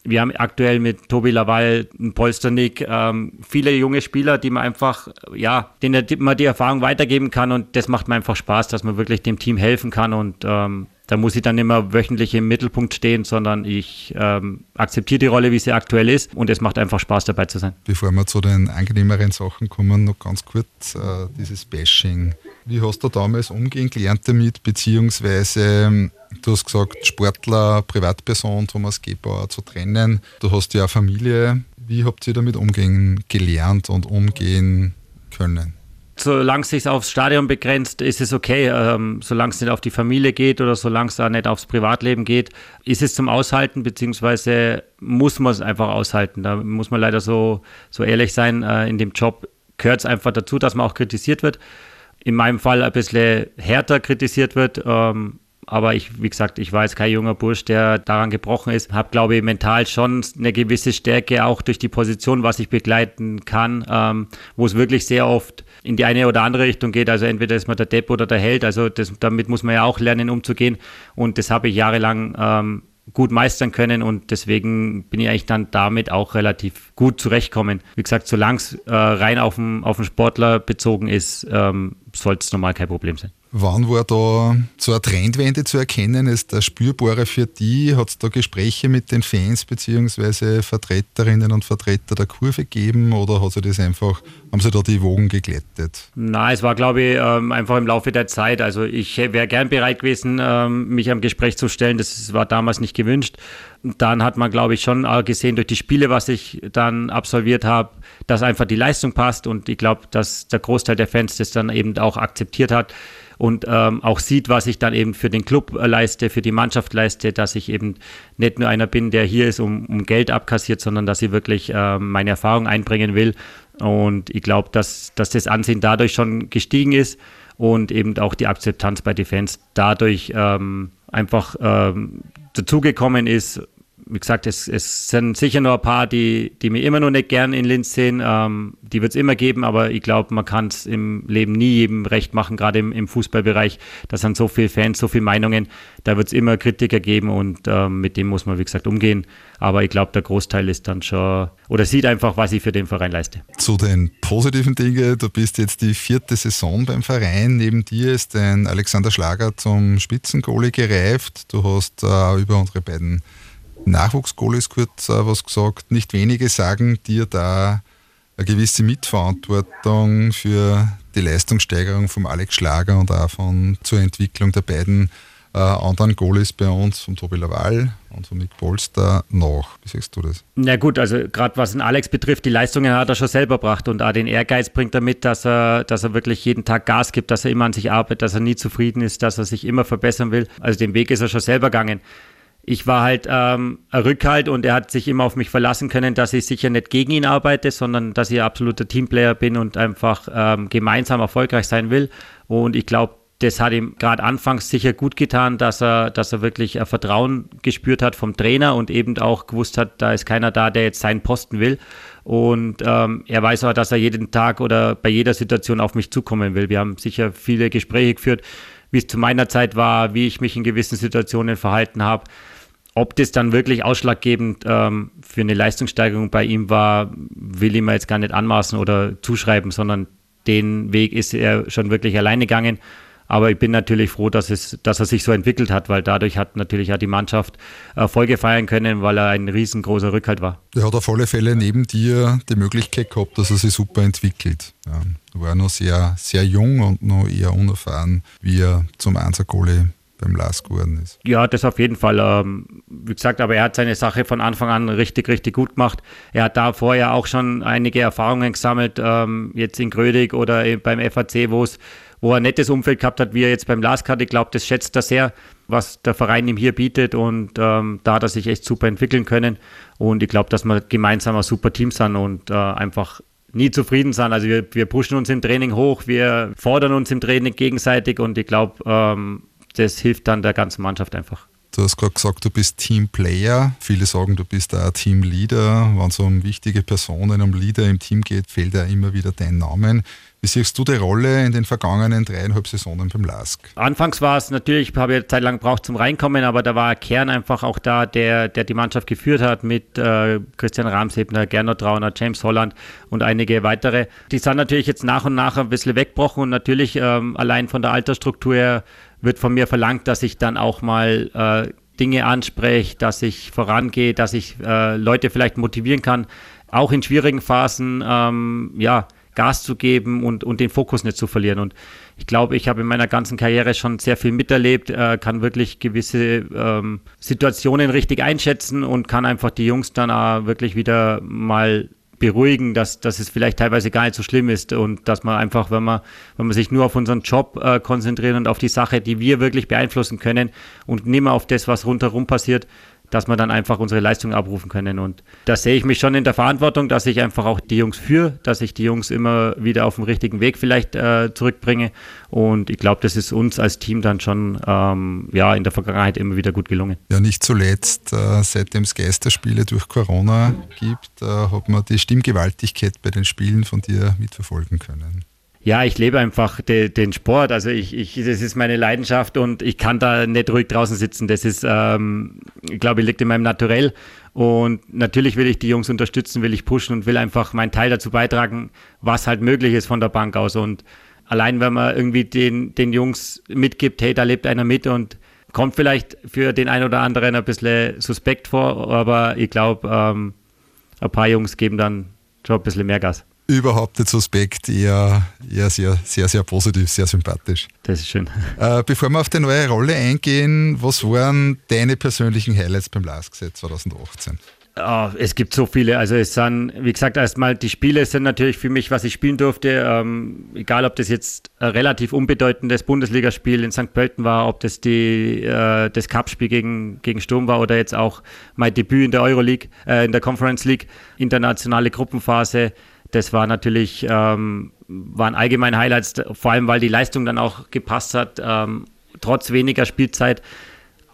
Wir haben aktuell mit Tobi Laval, Polsternick, ähm, viele junge Spieler, die man einfach, ja, denen man die Erfahrung weitergeben kann und das macht mir einfach Spaß, dass man wirklich dem Team helfen kann und ähm, da muss ich dann immer wöchentlich im Mittelpunkt stehen, sondern ich ähm, akzeptiere die Rolle, wie sie aktuell ist und es macht einfach Spaß dabei zu sein. Bevor wir zu den angenehmeren Sachen kommen, noch ganz kurz äh, dieses Bashing. Wie hast du damals umgehen gelernt damit, beziehungsweise ähm, du hast gesagt, Sportler, Privatperson, Thomas Gebauer zu trennen. Du hast ja Familie. Wie habt ihr damit umgehen gelernt und umgehen können? Solange es sich aufs Stadion begrenzt, ist es okay. Ähm, solange es nicht auf die Familie geht oder solange es da nicht aufs Privatleben geht, ist es zum Aushalten, beziehungsweise muss man es einfach aushalten. Da muss man leider so, so ehrlich sein. Äh, in dem Job gehört es einfach dazu, dass man auch kritisiert wird. In meinem Fall ein bisschen härter kritisiert wird. Ähm, aber ich, wie gesagt, ich war jetzt kein junger Bursch, der daran gebrochen ist. Habe, glaube ich, mental schon eine gewisse Stärke, auch durch die Position, was ich begleiten kann, ähm, wo es wirklich sehr oft in die eine oder andere Richtung geht. Also entweder ist man der Depp oder der Held. Also das, damit muss man ja auch lernen, umzugehen. Und das habe ich jahrelang ähm, gut meistern können und deswegen bin ich eigentlich dann damit auch relativ gut zurechtkommen. Wie gesagt, solange es äh, rein auf den, auf den Sportler bezogen ist, ähm, sollte es normal kein Problem sein. Wann war da so eine Trendwende zu erkennen? Ist der spürbare für die? Hat es da Gespräche mit den Fans bzw. Vertreterinnen und Vertreter der Kurve gegeben oder hat sich das einfach, haben sie da die Wogen geglättet? Nein, es war, glaube ich, ähm, einfach im Laufe der Zeit. Also ich wäre gern bereit gewesen, ähm, mich am Gespräch zu stellen. Das war damals nicht gewünscht. Dann hat man, glaube ich, schon gesehen durch die Spiele, was ich dann absolviert habe, dass einfach die Leistung passt und ich glaube, dass der Großteil der Fans das dann eben auch akzeptiert hat und ähm, auch sieht, was ich dann eben für den Club äh, leiste, für die Mannschaft leiste, dass ich eben nicht nur einer bin, der hier ist, um, um Geld abkassiert, sondern dass ich wirklich äh, meine Erfahrung einbringen will. Und ich glaube, dass, dass das Ansehen dadurch schon gestiegen ist und eben auch die Akzeptanz bei den Fans dadurch ähm, einfach ähm, dazugekommen ist, wie gesagt, es, es sind sicher nur ein paar, die, die mir immer noch nicht gern in Linz sehen. Ähm, die wird es immer geben, aber ich glaube, man kann es im Leben nie jedem recht machen, gerade im, im Fußballbereich. Da sind so viele Fans, so viele Meinungen. Da wird es immer Kritiker geben und ähm, mit dem muss man, wie gesagt, umgehen. Aber ich glaube, der Großteil ist dann schon oder sieht einfach, was ich für den Verein leiste. Zu den positiven Dingen, du bist jetzt die vierte Saison beim Verein. Neben dir ist ein Alexander Schlager zum Spitzengoalie gereift. Du hast äh, über unsere beiden Nachwuchsgoalies kurz äh, was gesagt. Nicht wenige sagen dir da eine gewisse Mitverantwortung für die Leistungssteigerung von Alex Schlager und auch von, zur Entwicklung der beiden äh, anderen Goalies bei uns, von Tobi Laval und von Mick Polster, noch. Wie siehst du das? Na gut, also gerade was den Alex betrifft, die Leistungen hat er schon selber gebracht und auch den Ehrgeiz bringt er mit, dass er, dass er wirklich jeden Tag Gas gibt, dass er immer an sich arbeitet, dass er nie zufrieden ist, dass er sich immer verbessern will. Also den Weg ist er schon selber gegangen ich war halt ähm, Rückhalt und er hat sich immer auf mich verlassen können, dass ich sicher nicht gegen ihn arbeite, sondern dass ich ein absoluter Teamplayer bin und einfach ähm, gemeinsam erfolgreich sein will. Und ich glaube, das hat ihm gerade anfangs sicher gut getan, dass er, dass er wirklich ein Vertrauen gespürt hat vom Trainer und eben auch gewusst hat, da ist keiner da, der jetzt seinen Posten will. Und ähm, er weiß auch, dass er jeden Tag oder bei jeder Situation auf mich zukommen will. Wir haben sicher viele Gespräche geführt, wie es zu meiner Zeit war, wie ich mich in gewissen Situationen verhalten habe. Ob das dann wirklich ausschlaggebend ähm, für eine Leistungssteigerung bei ihm war, will ich mir jetzt gar nicht anmaßen oder zuschreiben, sondern den Weg ist er schon wirklich alleine gegangen. Aber ich bin natürlich froh, dass, es, dass er sich so entwickelt hat, weil dadurch hat natürlich auch die Mannschaft Erfolge feiern können, weil er ein riesengroßer Rückhalt war. Er hat auf alle Fälle neben dir die Möglichkeit gehabt, dass er sich super entwickelt. Er war noch sehr, sehr jung und noch eher unerfahren, wie er zum Einser-Goalie beim Lars geworden ist. Ja, das auf jeden Fall. Ähm, wie gesagt, aber er hat seine Sache von Anfang an richtig, richtig gut gemacht. Er hat da vorher auch schon einige Erfahrungen gesammelt, ähm, jetzt in Grödig oder beim FAC, wo es wo er ein nettes Umfeld gehabt hat, wie er jetzt beim LASK hat. Ich glaube, das schätzt er sehr, was der Verein ihm hier bietet und ähm, da hat er sich echt super entwickeln können. Und ich glaube, dass wir gemeinsam ein super Team sind und äh, einfach nie zufrieden sind. Also wir, wir pushen uns im Training hoch, wir fordern uns im Training gegenseitig und ich glaube, ähm, das hilft dann der ganzen Mannschaft einfach. Du hast gerade gesagt, du bist Teamplayer. Viele sagen, du bist auch Teamleader. Wenn es um wichtige Personen, um Leader im Team geht, fällt ja immer wieder dein Name. Wie siehst du die Rolle in den vergangenen dreieinhalb Saisonen beim LASK? Anfangs war es natürlich, ich habe ja Zeit lang gebraucht zum Reinkommen, aber da war ein Kern einfach auch da, der, der die Mannschaft geführt hat mit äh, Christian Ramsebner, Gernot Trauner, James Holland und einige weitere. Die sind natürlich jetzt nach und nach ein bisschen weggebrochen und natürlich ähm, allein von der Altersstruktur her wird von mir verlangt, dass ich dann auch mal äh, Dinge anspreche, dass ich vorangehe, dass ich äh, Leute vielleicht motivieren kann, auch in schwierigen Phasen, ähm, ja, Gas zu geben und, und den Fokus nicht zu verlieren. Und ich glaube, ich habe in meiner ganzen Karriere schon sehr viel miterlebt, äh, kann wirklich gewisse ähm, Situationen richtig einschätzen und kann einfach die Jungs dann auch wirklich wieder mal beruhigen, dass, dass es vielleicht teilweise gar nicht so schlimm ist und dass man einfach, wenn man, wenn man sich nur auf unseren Job äh, konzentriert und auf die Sache, die wir wirklich beeinflussen können und nicht mehr auf das, was rundherum passiert, dass wir dann einfach unsere Leistung abrufen können. Und da sehe ich mich schon in der Verantwortung, dass ich einfach auch die Jungs führe, dass ich die Jungs immer wieder auf den richtigen Weg vielleicht äh, zurückbringe. Und ich glaube, das ist uns als Team dann schon ähm, ja, in der Vergangenheit immer wieder gut gelungen. Ja, nicht zuletzt, äh, seitdem es Geisterspiele durch Corona gibt, äh, hat man die Stimmgewaltigkeit bei den Spielen von dir mitverfolgen können. Ja, ich lebe einfach de, den Sport. Also ich, ich, das ist meine Leidenschaft und ich kann da nicht ruhig draußen sitzen. Das ist, ähm, ich glaube, liegt in meinem Naturell. Und natürlich will ich die Jungs unterstützen, will ich pushen und will einfach meinen Teil dazu beitragen, was halt möglich ist von der Bank aus. Und allein wenn man irgendwie den, den Jungs mitgibt, hey, da lebt einer mit und kommt vielleicht für den einen oder anderen ein bisschen suspekt vor, aber ich glaube, ähm, ein paar Jungs geben dann schon ein bisschen mehr Gas überhaupt nicht suspekt, eher, eher sehr, sehr, sehr positiv, sehr sympathisch. Das ist schön. Äh, bevor wir auf die neue Rolle eingehen, was waren deine persönlichen Highlights beim LASK 2018? Oh, es gibt so viele. Also es sind, wie gesagt, erstmal die Spiele sind natürlich für mich, was ich spielen durfte. Ähm, egal, ob das jetzt ein relativ unbedeutendes Bundesligaspiel in St. Pölten war, ob das die, äh, das Cup-Spiel gegen, gegen Sturm war oder jetzt auch mein Debüt in der Euroleague, äh, in der Conference League, internationale Gruppenphase. Das war natürlich, ähm, waren allgemein Highlights, vor allem weil die Leistung dann auch gepasst hat, ähm, trotz weniger Spielzeit.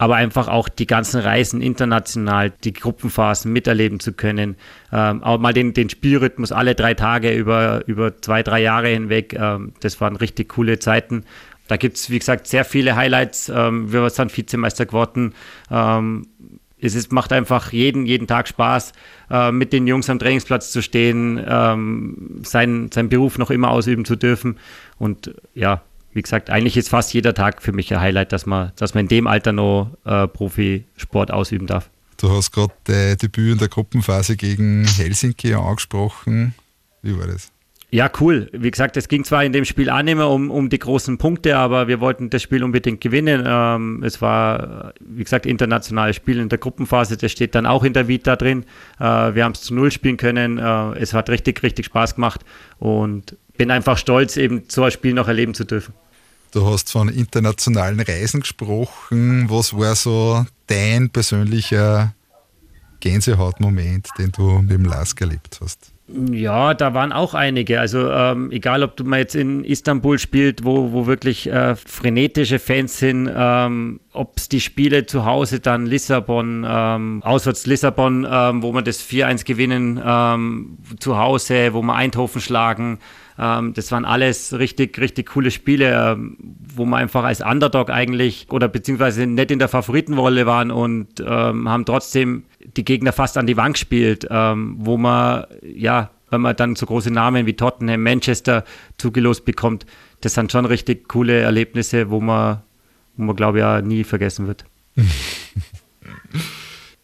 aber einfach auch die ganzen Reisen international, die Gruppenphasen miterleben zu können, ähm, auch mal den, den Spielrhythmus alle drei Tage über, über zwei, drei Jahre hinweg, ähm, das waren richtig coole Zeiten. Da gibt es, wie gesagt, sehr viele Highlights. Ähm, wir sind Vizemeister geworden. Es ist, macht einfach jeden, jeden Tag Spaß, äh, mit den Jungs am Trainingsplatz zu stehen, ähm, seinen, seinen Beruf noch immer ausüben zu dürfen. Und ja, wie gesagt, eigentlich ist fast jeder Tag für mich ein Highlight, dass man, dass man in dem Alter noch äh, Profisport ausüben darf. Du hast gerade dein Debüt in der Gruppenphase gegen Helsinki angesprochen. Wie war das? Ja, cool. Wie gesagt, es ging zwar in dem Spiel mehr um, um die großen Punkte, aber wir wollten das Spiel unbedingt gewinnen. Ähm, es war, wie gesagt, internationales Spiel in der Gruppenphase. Das steht dann auch in der Vita drin. Äh, wir haben es zu Null spielen können. Äh, es hat richtig, richtig Spaß gemacht und bin einfach stolz, eben so ein Spiel noch erleben zu dürfen. Du hast von internationalen Reisen gesprochen. Was war so dein persönlicher Gänsehautmoment, den du mit dem Lask erlebt hast? Ja, da waren auch einige. Also ähm, egal, ob du mal jetzt in Istanbul spielt, wo, wo wirklich äh, frenetische Fans sind, ähm, ob es die Spiele zu Hause dann Lissabon, ähm, auswärts Lissabon, ähm, wo man das 4-1 gewinnen, ähm, zu Hause, wo wir Eindhoven schlagen. Ähm, das waren alles richtig, richtig coole Spiele, wo wir einfach als Underdog eigentlich oder beziehungsweise nicht in der Favoritenrolle waren und haben trotzdem die Gegner fast an die Wand gespielt, ähm, wo man, ja, wenn man dann so große Namen wie Tottenham, Manchester zugelost bekommt, das sind schon richtig coole Erlebnisse, wo man, wo man glaube ich, ja nie vergessen wird.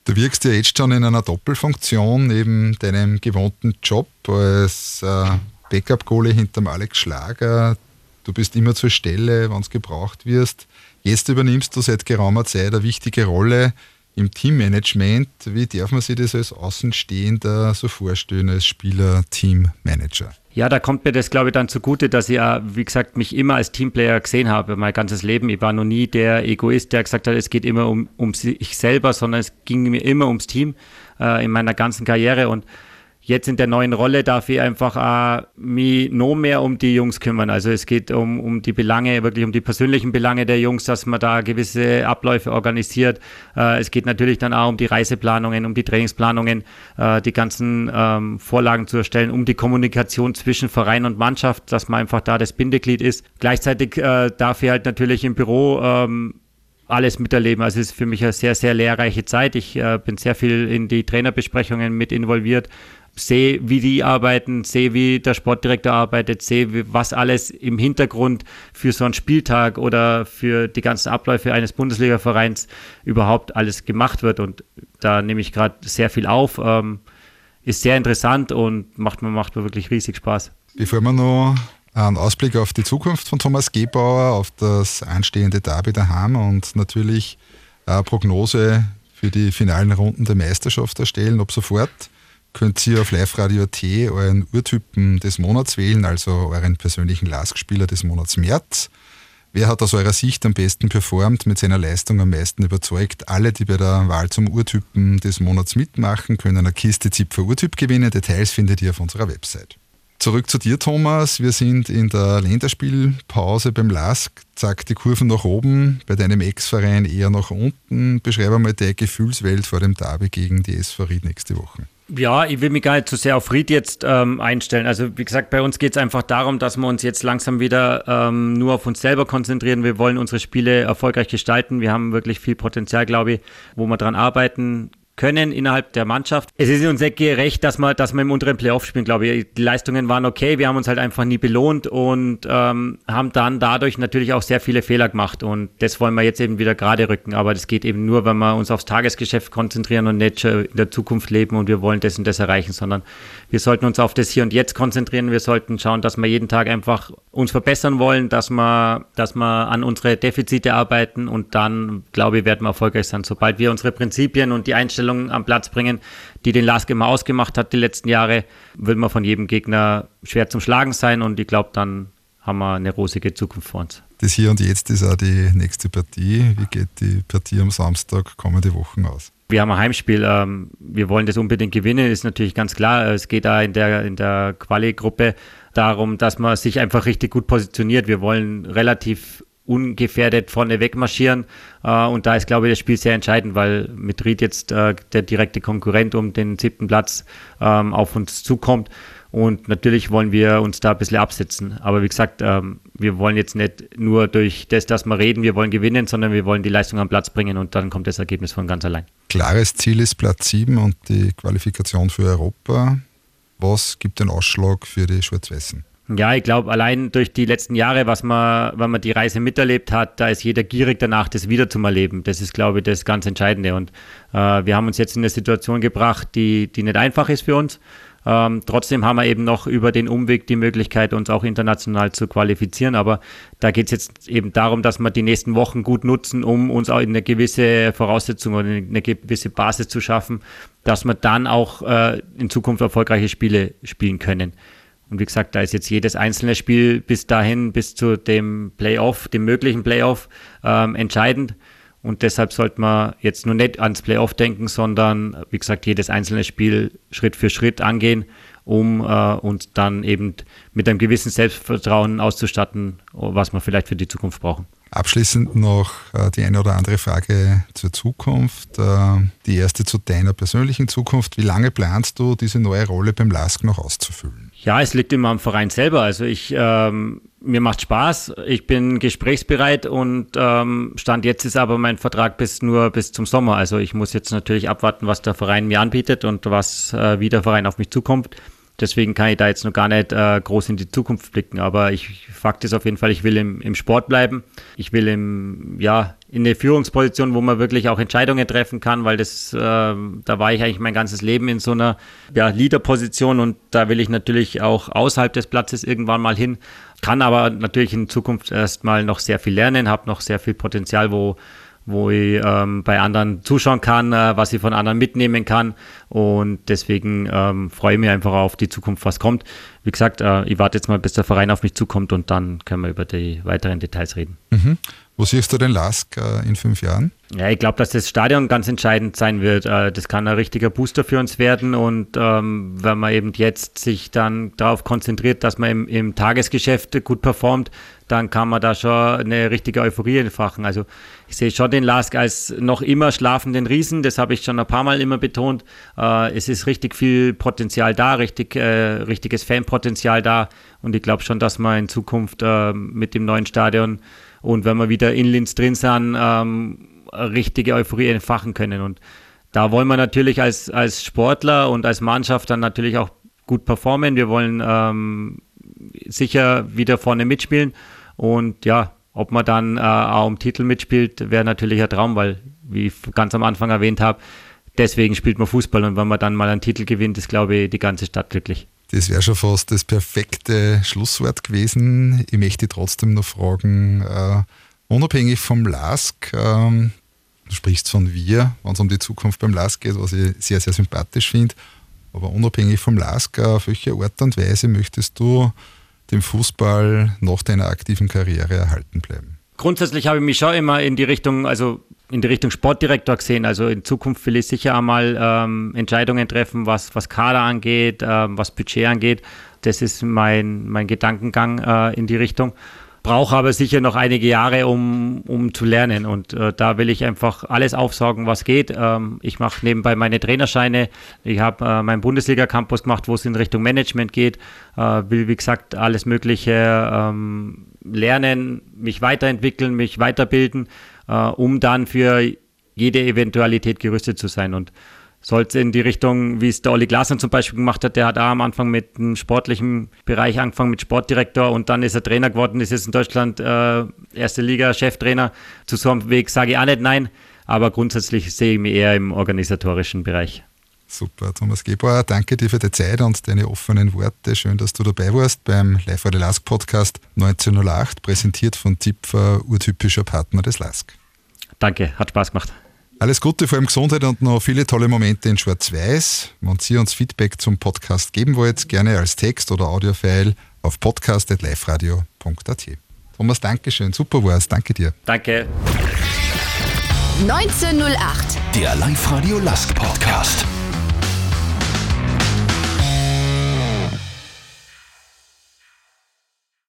Du wirkst ja jetzt schon in einer Doppelfunktion neben deinem gewohnten Job als äh, Backup-Goalie hinterm Alex Schlager. Du bist immer zur Stelle, wenn es gebraucht wirst. Jetzt übernimmst du seit geraumer Zeit eine wichtige Rolle im Teammanagement. Wie darf man sich das als Außenstehender so vorstellen, als Spieler, Teammanager? Ja, da kommt mir das, glaube ich, dann zugute, dass ich ja, wie gesagt, mich immer als Teamplayer gesehen habe, mein ganzes Leben. Ich war noch nie der Egoist, der gesagt hat, es geht immer um, um sich selber, sondern es ging mir immer ums Team äh, in meiner ganzen Karriere und jetzt in der neuen Rolle darf ich einfach äh, mich noch mehr um die Jungs kümmern. Also es geht um, um die Belange, wirklich um die persönlichen Belange der Jungs, dass man da gewisse Abläufe organisiert. Äh, es geht natürlich dann auch um die Reiseplanungen, um die Trainingsplanungen, äh, die ganzen ähm, Vorlagen zu erstellen, um die Kommunikation zwischen Verein und Mannschaft, dass man einfach da das Bindeglied ist. Gleichzeitig äh, darf ich halt natürlich im Büro ähm, alles miterleben. Also es ist für mich eine sehr, sehr lehrreiche Zeit. Ich äh, bin sehr viel in die Trainerbesprechungen mit involviert, sehe, wie die arbeiten, sehe, wie der Sportdirektor arbeitet, sehe, was alles im Hintergrund für so einen Spieltag oder für die ganzen Abläufe eines Bundesliga-Vereins überhaupt alles gemacht wird. Und da nehme ich gerade sehr viel auf. Ähm, ist sehr interessant und macht mir, macht mir wirklich riesig Spaß. Bevor wir noch einen Ausblick auf die Zukunft von Thomas Gebauer, auf das anstehende Derby daheim und natürlich eine Prognose für die finalen Runden der Meisterschaft erstellen, ab sofort könnt ihr auf Live-Radio.at euren Urtypen des Monats wählen, also euren persönlichen Lask-Spieler des Monats März. Wer hat aus eurer Sicht am besten performt, mit seiner Leistung am meisten überzeugt? Alle, die bei der Wahl zum Urtypen des Monats mitmachen, können eine Kiste Zipfer Urtyp gewinnen. Details findet ihr auf unserer Website. Zurück zu dir, Thomas. Wir sind in der Länderspielpause beim LASK. Zack, die Kurven nach oben, bei deinem Ex-Verein eher nach unten. Beschreibe mal deine Gefühlswelt vor dem Derby gegen die SV Ried nächste Woche. Ja, ich will mich gar nicht zu sehr auf Ried jetzt ähm, einstellen. Also wie gesagt, bei uns geht es einfach darum, dass wir uns jetzt langsam wieder ähm, nur auf uns selber konzentrieren. Wir wollen unsere Spiele erfolgreich gestalten. Wir haben wirklich viel Potenzial, glaube ich, wo wir dran arbeiten können innerhalb der Mannschaft. Es ist uns nicht gerecht, dass wir, dass wir im unteren Playoff spielen, glaube ich. Die Leistungen waren okay, wir haben uns halt einfach nie belohnt und ähm, haben dann dadurch natürlich auch sehr viele Fehler gemacht und das wollen wir jetzt eben wieder gerade rücken. Aber das geht eben nur, wenn wir uns aufs Tagesgeschäft konzentrieren und nicht in der Zukunft leben und wir wollen das und das erreichen, sondern wir sollten uns auf das Hier und Jetzt konzentrieren. Wir sollten schauen, dass wir jeden Tag einfach uns verbessern wollen, dass wir, dass wir an unsere Defizite arbeiten und dann, glaube ich, werden wir erfolgreich sein. Sobald wir unsere Prinzipien und die Einstellung Einstellung am Platz bringen, die den Lask immer ausgemacht hat die letzten Jahre, will man von jedem Gegner schwer zum Schlagen sein und ich glaube, dann haben wir eine rosige Zukunft vor uns. Das Hier und Jetzt ist auch die nächste Partie. Wie geht die Partie am Samstag kommende Wochen aus? Wir haben ein Heimspiel. Ähm, wir wollen das unbedingt gewinnen, ist natürlich ganz klar. Es geht da in der, in der Quali-Gruppe darum, dass man sich einfach richtig gut positioniert. Wir wollen relativ ungefährdet vorne wegmarschieren. Äh, und da ist, glaube ich, das Spiel sehr entscheidend, weil mit Ried jetzt äh, der direkte Konkurrent um den siebten Platz ähm, auf uns zukommt. Und natürlich wollen wir uns da ein bisschen absetzen. Aber wie gesagt, ähm, wir wollen jetzt nicht nur durch das, dass wir reden, wir wollen gewinnen, sondern wir wollen die Leistung am Platz bringen und dann kommt das Ergebnis von ganz allein. Klares Ziel ist Platz 7 und die Qualifikation für Europa. Was gibt den Ausschlag für die Schwarz-Weißen? Ja, ich glaube, allein durch die letzten Jahre, was man, wenn man die Reise miterlebt hat, da ist jeder gierig danach, das wieder zu erleben. Das ist, glaube ich, das ganz Entscheidende. Und äh, wir haben uns jetzt in eine Situation gebracht, die, die nicht einfach ist für uns. Ähm, trotzdem haben wir eben noch über den Umweg die Möglichkeit, uns auch international zu qualifizieren. Aber da geht es jetzt eben darum, dass wir die nächsten Wochen gut nutzen, um uns auch eine gewisse Voraussetzung oder eine gewisse Basis zu schaffen, dass wir dann auch äh, in Zukunft erfolgreiche Spiele spielen können. Und wie gesagt, da ist jetzt jedes einzelne Spiel bis dahin, bis zu dem Playoff, dem möglichen Playoff, ähm, entscheidend. Und deshalb sollte man jetzt nur nicht ans Playoff denken, sondern wie gesagt, jedes einzelne Spiel Schritt für Schritt angehen, um äh, uns dann eben mit einem gewissen Selbstvertrauen auszustatten, was wir vielleicht für die Zukunft brauchen. Abschließend noch äh, die eine oder andere Frage zur Zukunft. Äh, die erste zu deiner persönlichen Zukunft. Wie lange planst du, diese neue Rolle beim LASK noch auszufüllen? Ja, es liegt immer am Verein selber. Also ich, ähm, mir macht Spaß. Ich bin gesprächsbereit und ähm, Stand jetzt ist aber mein Vertrag bis nur bis zum Sommer. Also ich muss jetzt natürlich abwarten, was der Verein mir anbietet und was äh, wie der Verein auf mich zukommt. Deswegen kann ich da jetzt noch gar nicht äh, groß in die Zukunft blicken. Aber ich Fakt ist auf jeden Fall, ich will im, im Sport bleiben. Ich will im, ja, in eine Führungsposition, wo man wirklich auch Entscheidungen treffen kann, weil das, äh, da war ich eigentlich mein ganzes Leben in so einer ja, Leader-Position und da will ich natürlich auch außerhalb des Platzes irgendwann mal hin. Kann aber natürlich in Zukunft erstmal noch sehr viel lernen, habe noch sehr viel Potenzial, wo wo ich ähm, bei anderen zuschauen kann, äh, was ich von anderen mitnehmen kann. Und deswegen ähm, freue ich mich einfach auf die Zukunft, was kommt. Wie gesagt, äh, ich warte jetzt mal, bis der Verein auf mich zukommt und dann können wir über die weiteren Details reden. Mhm. Wo siehst du den Lask äh, in fünf Jahren? Ja, ich glaube, dass das Stadion ganz entscheidend sein wird. Äh, das kann ein richtiger Booster für uns werden. Und ähm, wenn man eben jetzt sich dann darauf konzentriert, dass man im, im, Tagesgeschäft gut performt, dann kann man da schon eine richtige Euphorie entfachen. Also ich sehe schon den Lask als noch immer schlafenden Riesen. Das habe ich schon ein paar Mal immer betont. Äh, es ist richtig viel Potenzial da, richtig, äh, richtiges Fanpotenzial da. Und ich glaube schon, dass man in Zukunft äh, mit dem neuen Stadion und wenn wir wieder in Linz drin sind, ähm, richtige Euphorie entfachen können. Und da wollen wir natürlich als, als Sportler und als Mannschaft dann natürlich auch gut performen. Wir wollen ähm, sicher wieder vorne mitspielen. Und ja, ob man dann äh, auch um Titel mitspielt, wäre natürlich ein Traum, weil, wie ich ganz am Anfang erwähnt habe, deswegen spielt man Fußball. Und wenn man dann mal einen Titel gewinnt, ist, glaube ich, die ganze Stadt glücklich. Das wäre schon fast das perfekte Schlusswort gewesen. Ich möchte trotzdem noch fragen, äh, unabhängig vom LASK, ähm, du sprichst von wir, wenn es um die Zukunft beim LASK geht, was ich sehr, sehr sympathisch finde, aber unabhängig vom LASK, auf welche Art und Weise möchtest du dem Fußball nach deiner aktiven Karriere erhalten bleiben? Grundsätzlich habe ich mich schon immer in die Richtung, also in die Richtung Sportdirektor gesehen. Also in Zukunft will ich sicher einmal ähm, Entscheidungen treffen, was, was Kader angeht, ähm, was Budget angeht. Das ist mein, mein Gedankengang äh, in die Richtung. Brauche aber sicher noch einige Jahre, um, um zu lernen. Und äh, da will ich einfach alles aufsaugen, was geht. Ähm, ich mache nebenbei meine Trainerscheine. Ich habe äh, meinen Bundesliga-Campus gemacht, wo es in Richtung Management geht. Äh, will, wie gesagt, alles Mögliche ähm, lernen, mich weiterentwickeln, mich weiterbilden äh, um dann für jede Eventualität gerüstet zu sein. Und sollte in die Richtung, wie es der Olli Glasner zum Beispiel gemacht hat, der hat auch am Anfang mit einem sportlichen Bereich angefangen, mit Sportdirektor und dann ist er Trainer geworden, ist jetzt in Deutschland äh, erste Liga, Cheftrainer. Zu so einem Weg sage ich auch nicht nein, aber grundsätzlich sehe ich mich eher im organisatorischen Bereich. Super, Thomas Gebauer, danke dir für die Zeit und deine offenen Worte. Schön, dass du dabei warst beim Live for the Lask Podcast 1908, präsentiert von Zipfer, urtypischer Partner des Lask. Danke, hat Spaß gemacht. Alles Gute, vor allem Gesundheit und noch viele tolle Momente in Schwarz-Weiß. Wenn Sie uns Feedback zum Podcast geben wollt, gerne als Text oder Audiofile auf podcast.liferadio.at. Thomas, danke schön, super war's, danke dir. Danke. 1908, der Live-Radio Lask Podcast.